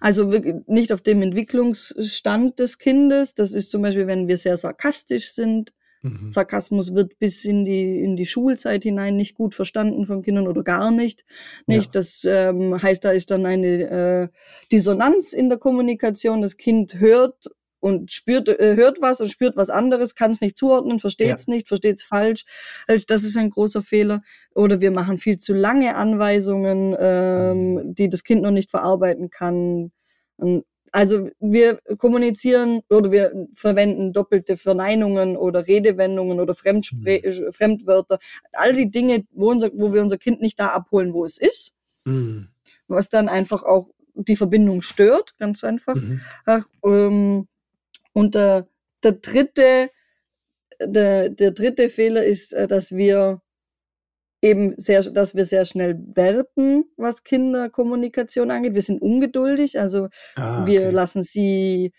Speaker 2: Also nicht auf dem Entwicklungsstand des Kindes. Das ist zum Beispiel, wenn wir sehr sarkastisch sind. Mhm. Sarkasmus wird bis in die, in die Schulzeit hinein nicht gut verstanden von Kindern oder gar nicht. Nicht. Ja. Das ähm, heißt, da ist dann eine äh, Dissonanz in der Kommunikation. Das Kind hört und spürt, äh, hört was und spürt was anderes, kann es nicht zuordnen, versteht es ja. nicht, versteht es falsch. Also das ist ein großer Fehler. Oder wir machen viel zu lange Anweisungen, ähm, mhm. die das Kind noch nicht verarbeiten kann. Also wir kommunizieren oder wir verwenden doppelte Verneinungen oder Redewendungen oder Fremdspre mhm. Fremdwörter. All die Dinge, wo, unser, wo wir unser Kind nicht da abholen, wo es ist. Mhm. Was dann einfach auch die Verbindung stört, ganz einfach. Mhm. Ach, ähm, und der, der dritte, der, der dritte Fehler ist, äh, dass wir eben sehr, dass wir sehr schnell werten, was Kinderkommunikation angeht. Wir sind ungeduldig, also ah, okay. wir lassen sie,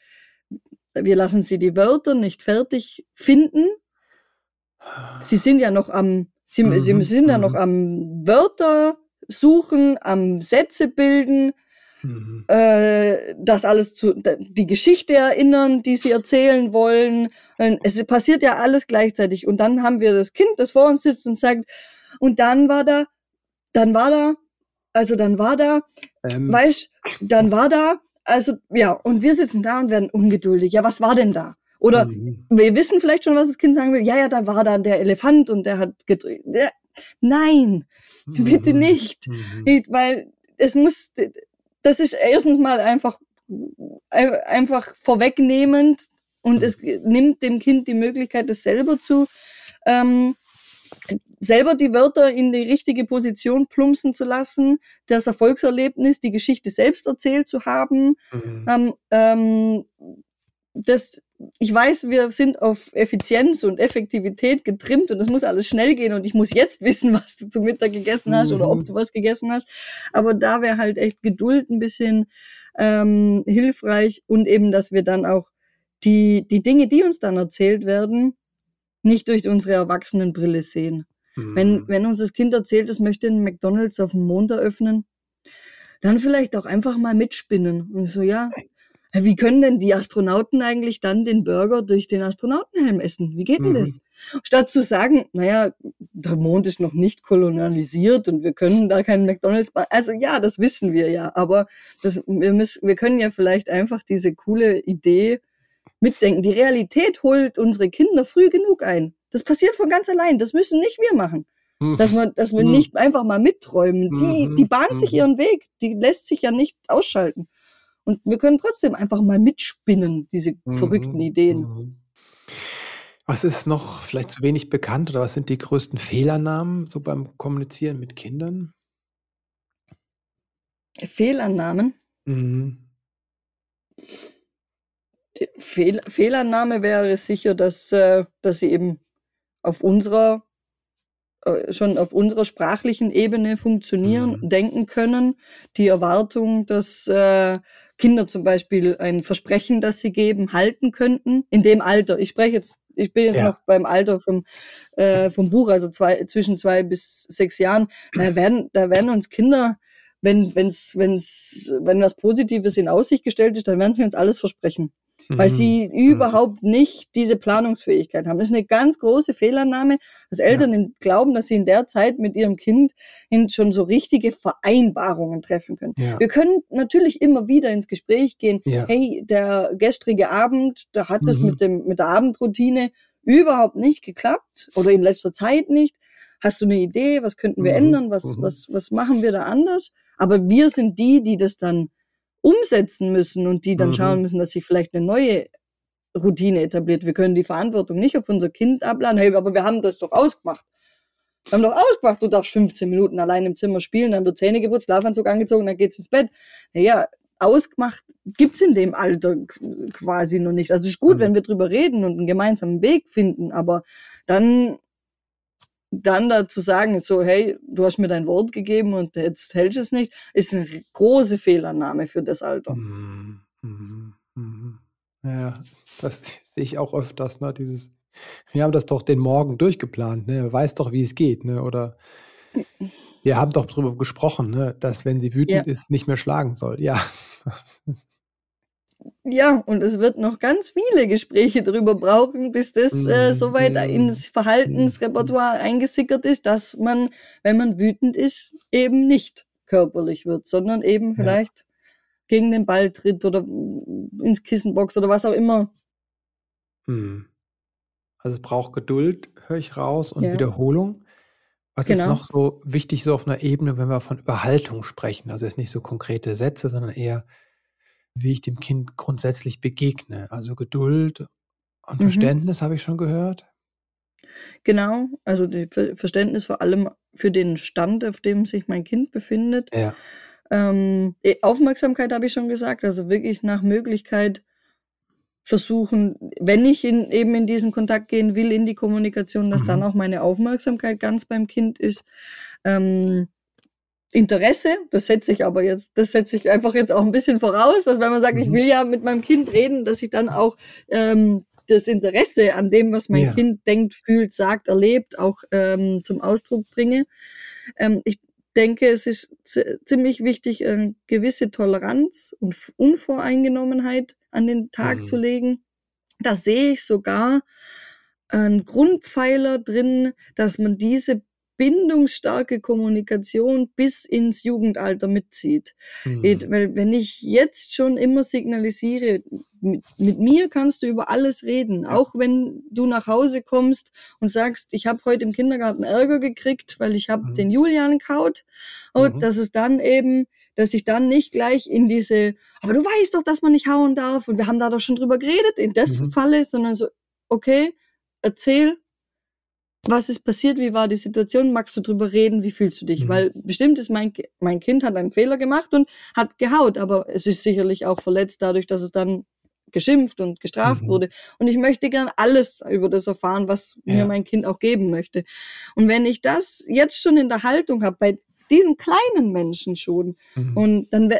Speaker 2: wir lassen sie die Wörter nicht fertig finden. Sie sind ja noch am, sie, mhm, sie sind ja noch mhm. am Wörter suchen, am Sätze bilden, Mhm. Äh, das alles zu, die Geschichte erinnern, die sie erzählen wollen. Es passiert ja alles gleichzeitig. Und dann haben wir das Kind, das vor uns sitzt und sagt, und dann war da, dann war da, also dann war da,
Speaker 3: Ähm,
Speaker 2: weißt, dann war da, also ja, und wir sitzen da und werden ungeduldig. Ja, was war denn da? Oder
Speaker 3: mhm.
Speaker 2: wir wissen vielleicht schon, was das Kind sagen will. Ja, ja, da war da der Elefant und der hat gedreht. Ja, Nein, bitte
Speaker 3: Mhm.
Speaker 2: nicht.
Speaker 3: Mhm.
Speaker 2: Nicht, weil es muss, das ist erstens mal einfach, ein- einfach vorwegnehmend und
Speaker 3: Mhm.
Speaker 2: es nimmt dem Kind die Möglichkeit, es selber zu, ähm, selber die Wörter in die richtige Position plumpsen zu lassen, das Erfolgserlebnis, die Geschichte selbst erzählt zu haben.
Speaker 3: Mhm.
Speaker 2: Ähm, ähm, das, ich weiß, wir sind auf Effizienz und Effektivität getrimmt und es muss alles schnell gehen und ich muss jetzt wissen, was du zu Mittag gegessen hast oder ob
Speaker 3: Mhm.
Speaker 2: du was gegessen hast. Aber da wäre halt echt Geduld ein bisschen ähm, hilfreich und eben, dass wir dann auch die, die Dinge, die uns dann erzählt werden, nicht durch unsere Erwachsenenbrille sehen. Wenn,
Speaker 3: Mhm.
Speaker 2: wenn uns das Kind erzählt, es möchte einen McDonalds auf dem Mond eröffnen, dann vielleicht auch einfach mal mitspinnen. Und so, ja, wie können denn die Astronauten eigentlich dann den Burger durch den Astronautenhelm essen? Wie geht denn
Speaker 3: Mhm.
Speaker 2: das? Statt zu sagen, naja, der Mond ist noch nicht kolonialisiert und wir können da keinen McDonalds bauen. Also ja, das wissen wir ja, aber das, wir, müssen, wir können ja vielleicht einfach diese coole Idee mitdenken. Die Realität holt unsere Kinder früh genug ein. Das passiert von ganz allein. Das müssen nicht wir machen. Dass wir, dass wir
Speaker 3: Mhm.
Speaker 2: nicht einfach mal mitträumen. Die,
Speaker 3: Mhm.
Speaker 2: die bahnt sich
Speaker 3: Mhm.
Speaker 2: ihren Weg. Die lässt sich ja nicht ausschalten. Und wir können trotzdem einfach mal mitspinnen, diese verrückten
Speaker 3: Mhm.
Speaker 2: Ideen.
Speaker 3: Mhm. Was ist noch vielleicht zu wenig bekannt oder was sind die größten Fehlernamen so beim Kommunizieren mit Kindern?
Speaker 2: Fehlannahmen.
Speaker 3: Mhm.
Speaker 2: Fehl, Fehlannahme wäre sicher, dass, äh, dass sie eben auf unserer, schon auf unserer sprachlichen Ebene funktionieren,
Speaker 3: Mhm.
Speaker 2: denken können. Die Erwartung, dass äh, Kinder zum Beispiel ein Versprechen, das sie geben, halten könnten. In dem Alter. Ich spreche jetzt, ich bin jetzt
Speaker 3: Ja.
Speaker 2: noch beim Alter vom, äh, vom Buch, also zwei, zwischen zwei bis sechs Jahren. Da werden, da werden uns Kinder wenn, wenn's, wenn's, wenn was Positives in Aussicht gestellt ist, dann werden sie uns alles versprechen weil
Speaker 3: Mhm.
Speaker 2: sie überhaupt nicht diese Planungsfähigkeit haben. Das ist eine ganz große Fehlannahme, dass Eltern in, glauben, dass sie in der Zeit mit ihrem Kind in schon so richtige Vereinbarungen treffen können.
Speaker 3: Ja.
Speaker 2: Wir können natürlich immer wieder ins Gespräch gehen.
Speaker 3: Ja.
Speaker 2: Hey, der gestrige Abend, da hat es
Speaker 3: Mhm.
Speaker 2: mit dem mit der Abendroutine überhaupt nicht geklappt oder in letzter Zeit nicht. Hast du eine Idee? Was könnten wir
Speaker 3: Mhm.
Speaker 2: ändern? Was
Speaker 3: Mhm.
Speaker 2: was was machen wir da anders? Aber wir sind die, die das dann umsetzen müssen und die dann
Speaker 3: Mhm.
Speaker 2: schauen müssen, dass sich vielleicht eine neue Routine etabliert. Wir können die Verantwortung nicht auf unser Kind abladen. Hey, aber wir haben das doch ausgemacht. Wir haben doch ausgemacht, du darfst 15 Minuten allein im Zimmer spielen, dann wird Zähne geputzt, Schlafanzug angezogen, dann geht's ins Bett. Naja, ausgemacht gibt's in dem Alter quasi noch nicht. Also es ist gut,
Speaker 3: Mhm.
Speaker 2: wenn wir drüber reden und einen gemeinsamen Weg finden, aber dann dann dazu sagen, so, hey, du hast mir dein Wort gegeben und jetzt hältst du es nicht, ist eine große Fehlannahme für das Alter.
Speaker 3: Mhm. Mhm. Mhm. Ja, das sehe ich auch öfters, ne? Dieses, wir haben das doch den Morgen durchgeplant, ne? Weiß doch, wie es geht, ne? Oder wir haben doch drüber gesprochen, ne? Dass, wenn sie wütend
Speaker 2: Ja.
Speaker 3: ist, nicht mehr schlagen soll. Ja.
Speaker 2: Ja, und es wird noch ganz viele Gespräche darüber brauchen, bis das äh,
Speaker 3: Mhm,
Speaker 2: soweit ins Verhaltensrepertoire eingesickert ist, dass man, wenn man wütend ist, eben nicht körperlich wird, sondern eben
Speaker 3: Ja.
Speaker 2: vielleicht gegen den Ball tritt oder ins Kissen boxt oder was auch immer.
Speaker 3: Mhm. Also es braucht Geduld, höre ich raus, und
Speaker 2: Ja.
Speaker 3: Wiederholung. Was ist
Speaker 2: Genau.
Speaker 3: noch so wichtig, so auf einer Ebene, wenn wir von Überhaltung sprechen? Also jetzt nicht so konkrete Sätze, sondern eher, wie ich dem Kind grundsätzlich begegne. Also Geduld und
Speaker 2: Mhm.
Speaker 3: Verständnis habe ich schon gehört.
Speaker 2: Genau, also Verständnis vor allem für den Stand, auf dem sich mein Kind befindet.
Speaker 3: Ja.
Speaker 2: Ähm, äh, Aufmerksamkeit habe ich schon gesagt, also wirklich nach Möglichkeit versuchen, wenn ich in, eben in diesen Kontakt gehen will, in die Kommunikation, dass dann
Speaker 3: Mhm.
Speaker 2: auch meine Aufmerksamkeit ganz beim Kind ist. Ähm, Interesse, das setze ich aber jetzt, das setze ich einfach jetzt auch ein bisschen voraus, dass wenn man sagt, ich
Speaker 3: Mhm.
Speaker 2: will ja mit meinem Kind reden, dass ich dann auch ähm, das Interesse an dem, was mein
Speaker 3: Ja.
Speaker 2: Kind denkt, fühlt, sagt, erlebt, auch ähm, zum Ausdruck bringe. Ähm, ich denke, es ist zi- ziemlich wichtig, eine gewisse Toleranz und Unvoreingenommenheit an den Tag
Speaker 3: Mhm.
Speaker 2: zu legen. Da sehe ich sogar einen Grundpfeiler drin, dass man diese bindungsstarke Kommunikation bis ins Jugendalter mitzieht.
Speaker 3: Mhm.
Speaker 2: Weil wenn ich jetzt schon immer signalisiere, mit, mit mir kannst du über alles reden, auch wenn du nach Hause kommst und sagst, ich habe heute im Kindergarten Ärger gekriegt, weil ich habe
Speaker 3: Mhm.
Speaker 2: den Julian kaut und
Speaker 3: Mhm.
Speaker 2: dass es dann eben, dass ich dann nicht gleich in diese, aber du weißt doch, dass man nicht hauen darf und wir haben da doch schon drüber geredet, in das
Speaker 3: Mhm.
Speaker 2: Falle, sondern so, okay, erzähl, was ist passiert, wie war die Situation, magst du drüber reden, wie fühlst du dich?
Speaker 3: Mhm.
Speaker 2: Weil bestimmt ist mein, mein Kind hat einen Fehler gemacht und hat gehaut, aber es ist sicherlich auch verletzt dadurch, dass es dann geschimpft und gestraft
Speaker 3: Mhm.
Speaker 2: wurde. Und ich möchte gern alles über das erfahren, was mir
Speaker 3: Ja.
Speaker 2: mein Kind auch geben möchte. Und wenn ich das jetzt schon in der Haltung habe, bei diesen kleinen Menschen schon,
Speaker 3: Mhm.
Speaker 2: und dann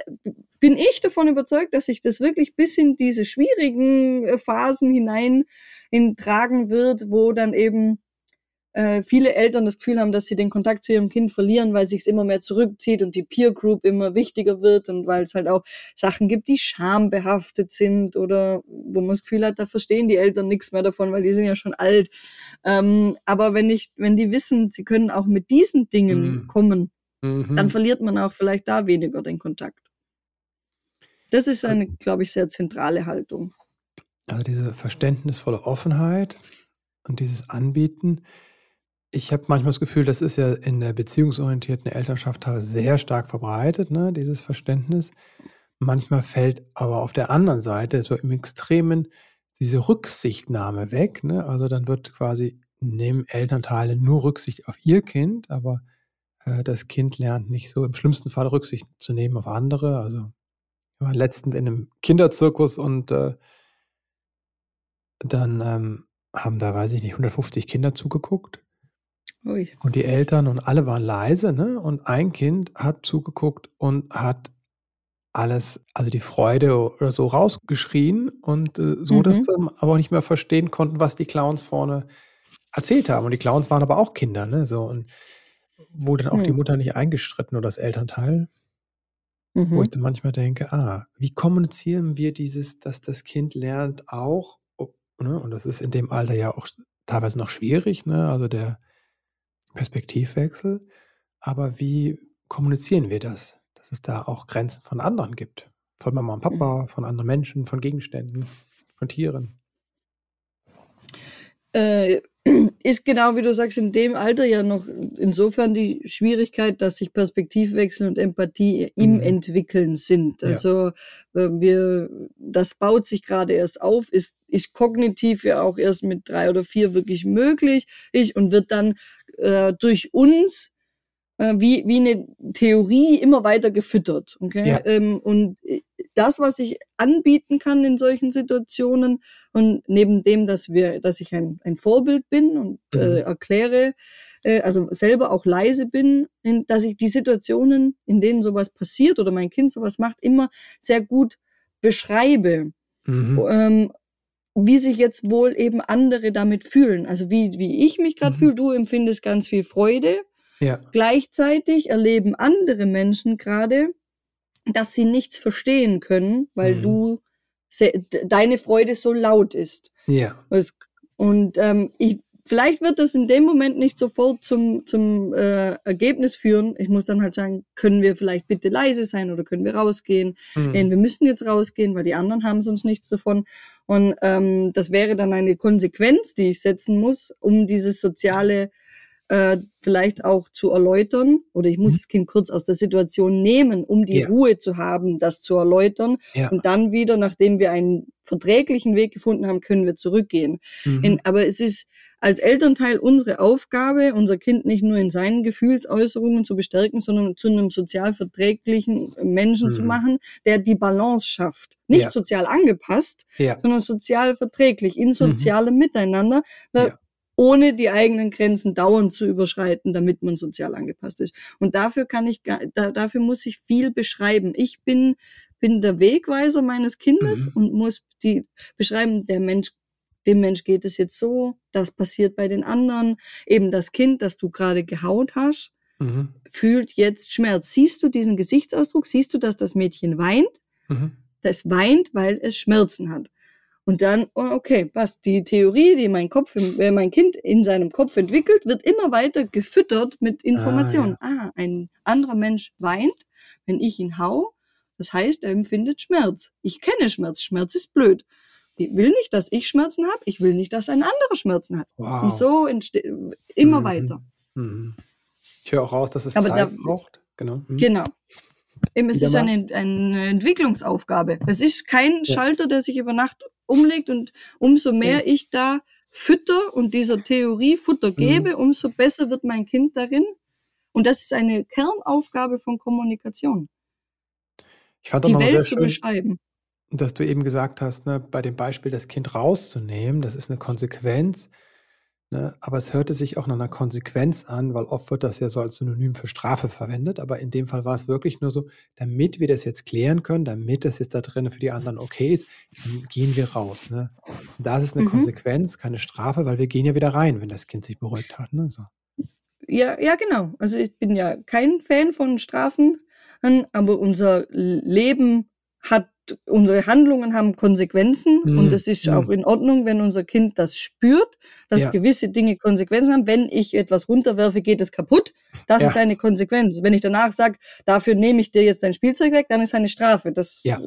Speaker 2: bin ich davon überzeugt, dass sich das wirklich bis in diese schwierigen äh, Phasen hinein in tragen wird, wo dann eben äh, viele Eltern das Gefühl haben, dass sie den Kontakt zu ihrem Kind verlieren, weil sich immer mehr zurückzieht und die Peer Group immer wichtiger wird und weil es halt auch Sachen gibt, die schambehaftet sind oder wo man das Gefühl hat, da verstehen die Eltern nichts mehr davon, weil die sind ja schon alt. Ähm, aber wenn ich, wenn die wissen, sie können auch mit diesen Dingen
Speaker 3: Mhm.
Speaker 2: kommen,
Speaker 3: Mhm.
Speaker 2: dann verliert man auch vielleicht da weniger den Kontakt. Das ist eine, glaube ich, sehr zentrale Haltung.
Speaker 3: Also diese verständnisvolle Offenheit und dieses Anbieten. Ich habe manchmal das Gefühl, das ist ja in der beziehungsorientierten Elternschaft sehr stark verbreitet, ne, dieses Verständnis. Manchmal fällt aber auf der anderen Seite so im Extremen diese Rücksichtnahme weg. Ne? Also dann wird quasi, nehmen Elternteile nur Rücksicht auf ihr Kind, aber äh, das Kind lernt nicht so im schlimmsten Fall Rücksicht zu nehmen auf andere. Also wir waren letztens in einem Kinderzirkus und äh, dann ähm, haben da, weiß ich nicht, 150 Kinder zugeguckt
Speaker 2: Ui.
Speaker 3: und die Eltern und alle waren leise, ne? Und ein Kind hat zugeguckt und hat alles, also die Freude oder so rausgeschrien und äh, so, dass
Speaker 2: Mhm.
Speaker 3: sie aber auch nicht mehr verstehen konnten, was die Clowns vorne erzählt haben. Und die Clowns waren aber auch Kinder, ne? So und wo dann auch die
Speaker 2: Hm.
Speaker 3: Mutter nicht eingestritten oder das Elternteil, wo
Speaker 2: Mhm.
Speaker 3: ich dann manchmal denke, ah, wie kommunizieren wir dieses, dass das Kind lernt auch, ob, ne? Und das ist in dem Alter ja auch teilweise noch schwierig, ne? Also der Perspektivwechsel. Aber wie kommunizieren wir das? Dass es da auch Grenzen von anderen gibt. Von Mama und
Speaker 2: Mhm.
Speaker 3: Papa, von anderen Menschen, von Gegenständen, von Tieren.
Speaker 2: Äh, ist genau wie du sagst, in dem Alter ja noch insofern die Schwierigkeit, dass sich Perspektivwechsel und Empathie im
Speaker 3: Mhm.
Speaker 2: Entwickeln sind.
Speaker 3: Ja.
Speaker 2: Also äh, wir, das baut sich gerade erst auf, ist, ist kognitiv ja auch erst mit drei oder vier wirklich möglich ich, und wird dann äh, durch uns äh, wie, wie eine Theorie immer weiter gefüttert. Okay?
Speaker 3: Ja.
Speaker 2: Ähm, und äh, das, was ich anbieten kann in solchen Situationen und neben dem, dass wir, dass ich ein, ein Vorbild bin und äh,
Speaker 3: Mhm.
Speaker 2: erkläre, äh, also selber auch leise bin, in, dass ich die Situationen, in denen sowas passiert oder mein Kind sowas macht, immer sehr gut beschreibe
Speaker 3: Mhm.
Speaker 2: ähm, wie sich jetzt wohl eben andere damit fühlen. Also wie, wie ich mich gerade
Speaker 3: Mhm.
Speaker 2: fühle, du empfindest ganz viel Freude.
Speaker 3: Ja.
Speaker 2: Gleichzeitig erleben andere Menschen gerade, dass sie nichts verstehen können, weil
Speaker 3: Mhm.
Speaker 2: du deine Freude so laut ist.
Speaker 3: Ja.
Speaker 2: Und ähm, ich, vielleicht wird das in dem Moment nicht sofort zum, zum äh, Ergebnis führen. Ich muss dann halt sagen, können wir vielleicht bitte leise sein oder können wir rausgehen?
Speaker 3: Mhm.
Speaker 2: Wir müssen jetzt rausgehen, weil die anderen haben sonst nichts davon. Und ähm, das wäre dann eine Konsequenz, die ich setzen muss, um dieses soziale äh, vielleicht auch zu erläutern. Oder ich muss
Speaker 3: Mhm.
Speaker 2: das Kind kurz aus der Situation nehmen, um die
Speaker 3: Ja.
Speaker 2: Ruhe zu haben, das zu erläutern.
Speaker 3: Ja.
Speaker 2: Und dann wieder, nachdem wir einen verträglichen Weg gefunden haben, können wir zurückgehen.
Speaker 3: Mhm.
Speaker 2: In, aber es ist als Elternteil unsere Aufgabe, unser Kind nicht nur in seinen Gefühlsäußerungen zu bestärken, sondern zu einem sozial verträglichen Menschen zu
Speaker 3: Mhm.
Speaker 2: machen, der die Balance schafft. Nicht
Speaker 3: Ja.
Speaker 2: sozial angepasst,
Speaker 3: ja.
Speaker 2: sondern sozial verträglich, in sozialem Miteinander, da,
Speaker 3: Mhm. Ja.
Speaker 2: ohne die eigenen Grenzen dauernd zu überschreiten, damit man sozial angepasst ist. Und dafür kann ich, da, dafür muss ich viel beschreiben. Ich bin, bin der Wegweiser meines Kindes
Speaker 3: Mhm.
Speaker 2: und muss die beschreiben, der Mensch, dem Mensch geht es jetzt so, das passiert bei den anderen, eben das Kind, das du gerade gehaut hast,
Speaker 3: Mhm.
Speaker 2: fühlt jetzt Schmerz. Siehst du diesen Gesichtsausdruck? Siehst du, dass das Mädchen weint?
Speaker 3: Mhm.
Speaker 2: Das weint, weil es Schmerzen hat. Und dann, oh, okay, passt. Die Theorie, die mein Kopf, äh, mein Kind in seinem Kopf entwickelt, wird immer weiter gefüttert mit Informationen. Ah, ja. ah, ein anderer Mensch weint, wenn ich ihn hau. Das heißt, er empfindet Schmerz. Ich kenne Schmerz. Schmerz ist blöd. Ich will nicht, dass ich Schmerzen habe. Ich will nicht, dass ein anderer Schmerzen hat. Wow. Und so entsteht immer mhm. weiter. Mhm.
Speaker 3: Ich höre auch raus, dass es Aber Zeit da, braucht. Genau.
Speaker 2: Mhm. Genau. Eben, es ist eine, eine, Entwicklungsaufgabe. Es ist kein ja. Schalter, der sich über Nacht umlegt und umso mehr ich da fütter und dieser Theorie Futter mhm. gebe, umso besser wird mein Kind darin. Und das ist eine Kernaufgabe von Kommunikation.
Speaker 3: Ich fand die Welt zu schön, beschreiben. Dass du eben gesagt hast, ne, bei dem Beispiel das Kind rauszunehmen, das ist eine Konsequenz Ne? Aber es hörte sich auch nach einer Konsequenz an, weil oft wird das ja so als Synonym für Strafe verwendet. Aber in dem Fall war es wirklich nur so, damit wir das jetzt klären können, damit das jetzt da drin für die anderen okay ist, gehen wir raus. Ne? Und da ist eine mhm. Konsequenz, keine Strafe, weil wir gehen ja wieder rein, wenn das Kind sich beruhigt hat. Ne? So.
Speaker 2: Ja, ja, genau. Also ich bin ja kein Fan von Strafen, aber unser Leben hat unsere Handlungen haben Konsequenzen mm, und es ist mm. auch in Ordnung, wenn unser Kind das spürt, dass ja. gewisse Dinge Konsequenzen haben. Wenn ich etwas runterwerfe, geht es kaputt. Das ja. ist eine Konsequenz. Wenn ich danach sage, dafür nehme ich dir jetzt dein Spielzeug weg, dann ist eine Strafe. Das ja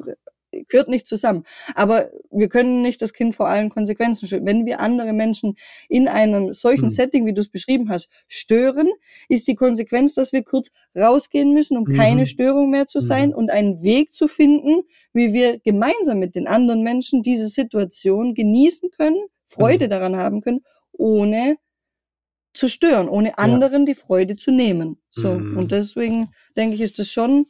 Speaker 2: gehört nicht zusammen. Aber wir können nicht das Kind vor allen Konsequenzen schützen. Wenn wir andere Menschen in einem solchen mhm. Setting, wie du es beschrieben hast, stören, ist die Konsequenz, dass wir kurz rausgehen müssen, um mhm. keine Störung mehr zu sein mhm. und einen Weg zu finden, wie wir gemeinsam mit den anderen Menschen diese Situation genießen können, Freude mhm. daran haben können, ohne zu stören, ohne anderen ja. die Freude zu nehmen. So. Und mhm. deswegen denke ich, ist das schon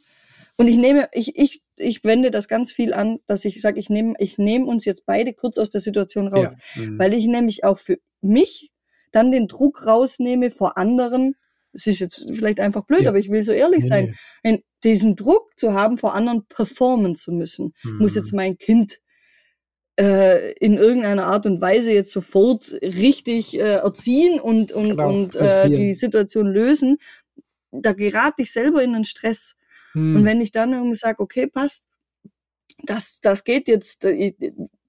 Speaker 2: und ich nehme, ich, ich, ich wende das ganz viel an, dass ich sage, ich nehme, ich nehme uns jetzt beide kurz aus der Situation raus, ja. mhm. weil ich nämlich auch für mich dann den Druck rausnehme vor anderen. Es ist jetzt vielleicht einfach blöd, ja. aber ich will so ehrlich nee, sein, nee. diesen Druck zu haben, vor anderen performen zu müssen. Mhm. Muss jetzt mein Kind äh, in irgendeiner Art und Weise jetzt sofort richtig äh, erziehen und, und, genau, und äh, die Situation lösen. Da gerate ich selber in den Stress. Hm. Und wenn ich dann irgendwie sage, okay, passt, das, das geht jetzt, äh,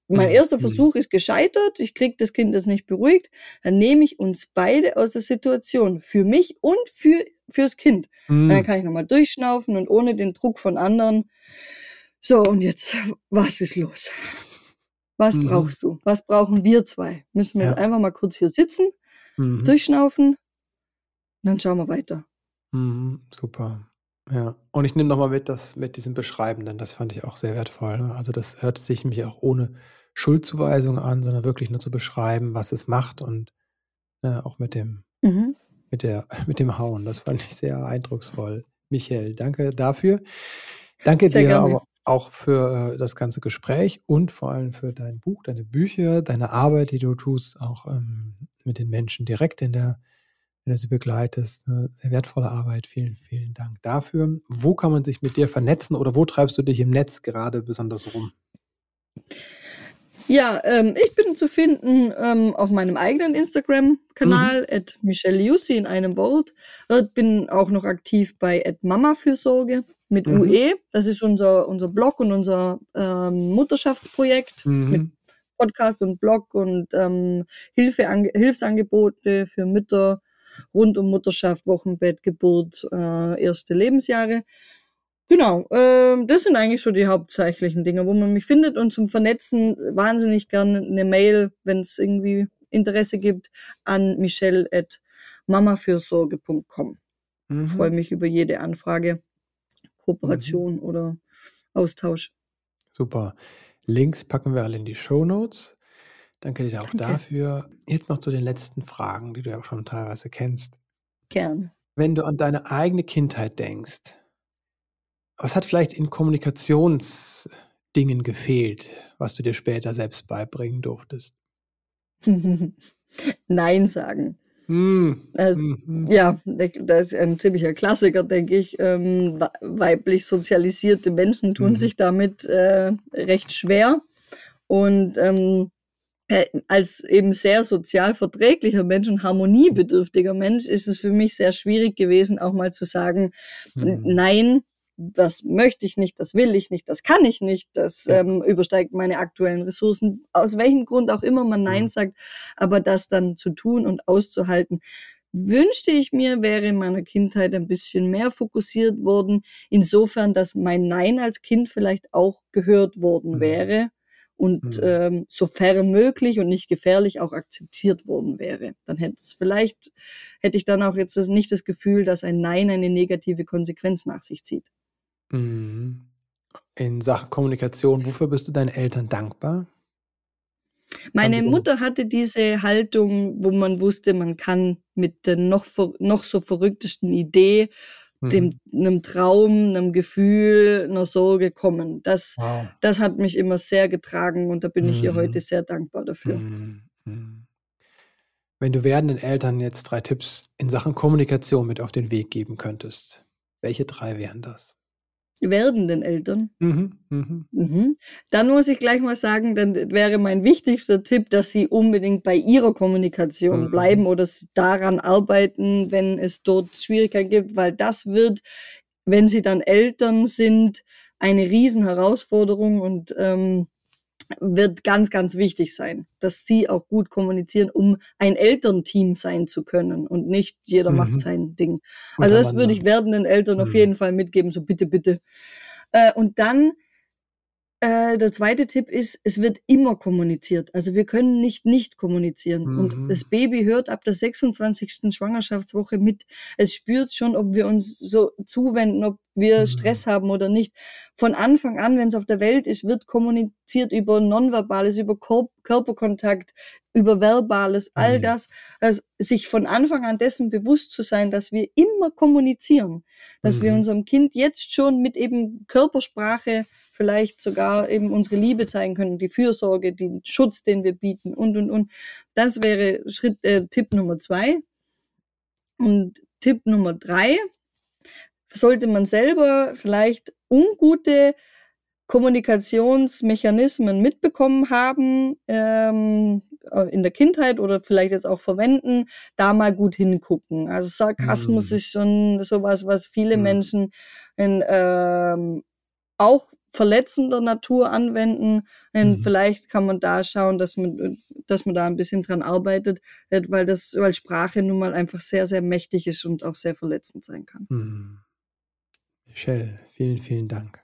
Speaker 2: mein hm, erster hm. Versuch ist gescheitert, ich kriege das Kind jetzt nicht beruhigt, dann nehme ich uns beide aus der Situation, für mich und für, fürs Kind. Mhm. Dann kann ich nochmal durchschnaufen und ohne den Druck von anderen. So, und jetzt, was ist los? Was mhm. brauchst du? Was brauchen wir zwei? Müssen wir ja. jetzt einfach mal kurz hier sitzen, mhm. durchschnaufen, und dann schauen wir weiter.
Speaker 3: Mhm, super. Ja, und ich nehme nochmal mit, das mit diesem Beschreibenden, das fand ich auch sehr wertvoll. Ne? Also das hört sich mich auch ohne Schuldzuweisung an, sondern wirklich nur zu beschreiben, was es macht und ne, auch mit dem, mhm. mit der, mit dem Hauen. Das fand ich sehr eindrucksvoll. Michael, danke dafür. Danke sehr dir gerne. aber auch für äh, das ganze Gespräch und vor allem für dein Buch, deine Bücher, deine Arbeit, die du tust, auch ähm, mit den Menschen direkt in der wenn du sie begleitest. Eine sehr wertvolle Arbeit. Vielen, vielen Dank dafür. Wo kann man sich mit dir vernetzen oder wo treibst du dich im Netz gerade besonders rum?
Speaker 2: Ja, ähm, ich bin zu finden ähm, auf meinem eigenen Instagram-Kanal, mhm. at Michelle Jussi in einem Wort. Äh, bin auch noch aktiv bei at Mama-Fürsorge mit mhm. UE. Das ist unser, unser Blog und unser ähm, Mutterschaftsprojekt mhm. mit Podcast und Blog und ähm, Hilfe, Hilfsangebote für Mütter rund um Mutterschaft, Wochenbett, Geburt, äh, erste Lebensjahre. Genau, äh, das sind eigentlich so die hauptsächlichen Dinge, wo man mich findet und zum Vernetzen wahnsinnig gerne eine Mail, wenn es irgendwie Interesse gibt, an michelle.mamafürsorge.com. Mhm. Freue mich über jede Anfrage, Kooperation mhm. oder Austausch.
Speaker 3: Super. Links packen wir alle in die Show Notes. Danke dir auch Danke. dafür. Jetzt noch zu den letzten Fragen, die du ja auch schon teilweise kennst.
Speaker 2: Gern.
Speaker 3: Wenn du an deine eigene Kindheit denkst, was hat vielleicht in Kommunikationsdingen gefehlt, was du dir später selbst beibringen durftest?
Speaker 2: Nein sagen. Hm. Also, mhm. Ja, das ist ein ziemlicher Klassiker, denke ich. Ähm, weiblich sozialisierte Menschen tun mhm. sich damit äh, recht schwer. Und ähm, äh, als eben sehr sozial verträglicher Mensch und harmoniebedürftiger Mensch ist es für mich sehr schwierig gewesen, auch mal zu sagen, mhm. nein, das möchte ich nicht, das will ich nicht, das kann ich nicht, das
Speaker 3: Ja.
Speaker 2: ähm, übersteigt meine aktuellen Ressourcen, aus welchem Grund auch immer man Nein
Speaker 3: Mhm.
Speaker 2: sagt, aber das dann zu tun und auszuhalten, wünschte ich mir, wäre in meiner Kindheit ein bisschen mehr fokussiert worden, insofern, dass mein Nein als Kind vielleicht auch gehört worden
Speaker 3: Mhm.
Speaker 2: wäre und
Speaker 3: Mhm.
Speaker 2: ähm, sofern möglich und nicht gefährlich auch akzeptiert worden wäre. Dann hätte es vielleicht, hätte ich dann auch jetzt nicht das Gefühl, dass ein Nein eine negative Konsequenz nach sich zieht.
Speaker 3: Mhm. In Sachen Kommunikation, wofür bist du deinen Eltern dankbar?
Speaker 2: Meine Mutter hatte diese Haltung, wo man wusste, man kann mit der noch, noch so verrücktesten Idee, dem,
Speaker 3: Mhm.
Speaker 2: einem Traum, einem Gefühl, einer Sorge kommen. Das,
Speaker 3: Wow.
Speaker 2: das hat mich immer sehr getragen und da bin ich ihr
Speaker 3: Mhm.
Speaker 2: heute sehr dankbar dafür.
Speaker 3: Mhm. Mhm. Wenn du werdenden Eltern jetzt drei Tipps in Sachen Kommunikation mit auf den Weg geben könntest, welche drei wären das?
Speaker 2: Werdenden Eltern.
Speaker 3: Mhm. Mhm.
Speaker 2: Mhm. Dann muss ich gleich mal sagen, dann wäre mein wichtigster Tipp, dass Sie unbedingt bei Ihrer Kommunikation
Speaker 3: Mhm.
Speaker 2: bleiben oder Sie daran arbeiten, wenn es dort Schwierigkeiten gibt, weil das wird, wenn Sie dann Eltern sind, eine Riesenherausforderung und ähm, wird ganz, ganz wichtig sein, dass Sie auch gut kommunizieren, um ein Elternteam sein zu können und nicht jeder
Speaker 3: Mhm.
Speaker 2: macht sein Ding. Also das würde ich werdenden Eltern auf
Speaker 3: Mhm.
Speaker 2: jeden Fall mitgeben, so bitte, bitte. Äh, und dann äh, der zweite Tipp ist, es wird immer kommuniziert. Also wir können nicht nicht kommunizieren.
Speaker 3: Mhm.
Speaker 2: Und das Baby hört ab der 26. Schwangerschaftswoche mit. Es spürt schon, ob wir uns so zuwenden, ob wir
Speaker 3: Mhm.
Speaker 2: Stress haben oder nicht. Von Anfang an, wenn es auf der Welt ist, wird kommuniziert über Nonverbales, über Körperkontakt, über Verbales, all
Speaker 3: Mhm.
Speaker 2: das. Also sich von Anfang an dessen bewusst zu sein, dass wir immer kommunizieren. Dass wir
Speaker 3: Mhm.
Speaker 2: unserem Kind jetzt schon mit eben Körpersprache vielleicht sogar eben unsere Liebe zeigen können, die Fürsorge, den Schutz, den wir bieten und, und, und. Das wäre Schritt, äh, Tipp Nummer zwei. Und Tipp Nummer drei, sollte man selber vielleicht ungute Kommunikationsmechanismen mitbekommen haben ähm, äh, in der Kindheit oder vielleicht jetzt auch verwenden, da mal gut hingucken. Also Sarkasmus
Speaker 3: Mhm.
Speaker 2: ist schon sowas, was viele
Speaker 3: Mhm.
Speaker 2: Menschen in, ähm, auch verletzender Natur anwenden. Und
Speaker 3: Mhm.
Speaker 2: vielleicht kann man da schauen, dass man, dass man da ein bisschen dran arbeitet, äh, weil das, weil Sprache nun mal einfach sehr, sehr mächtig ist und auch sehr verletzend sein kann.
Speaker 3: Mhm. Michelle, vielen, vielen Dank.